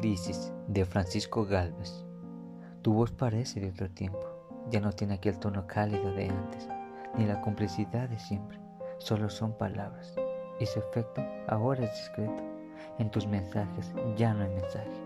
Crisis de Francisco Galvez. Tu voz parece de otro tiempo, ya no tiene aquel tono cálido de antes, ni la complicidad de siempre, solo son palabras, y su efecto ahora es discreto. En tus mensajes ya no hay mensaje.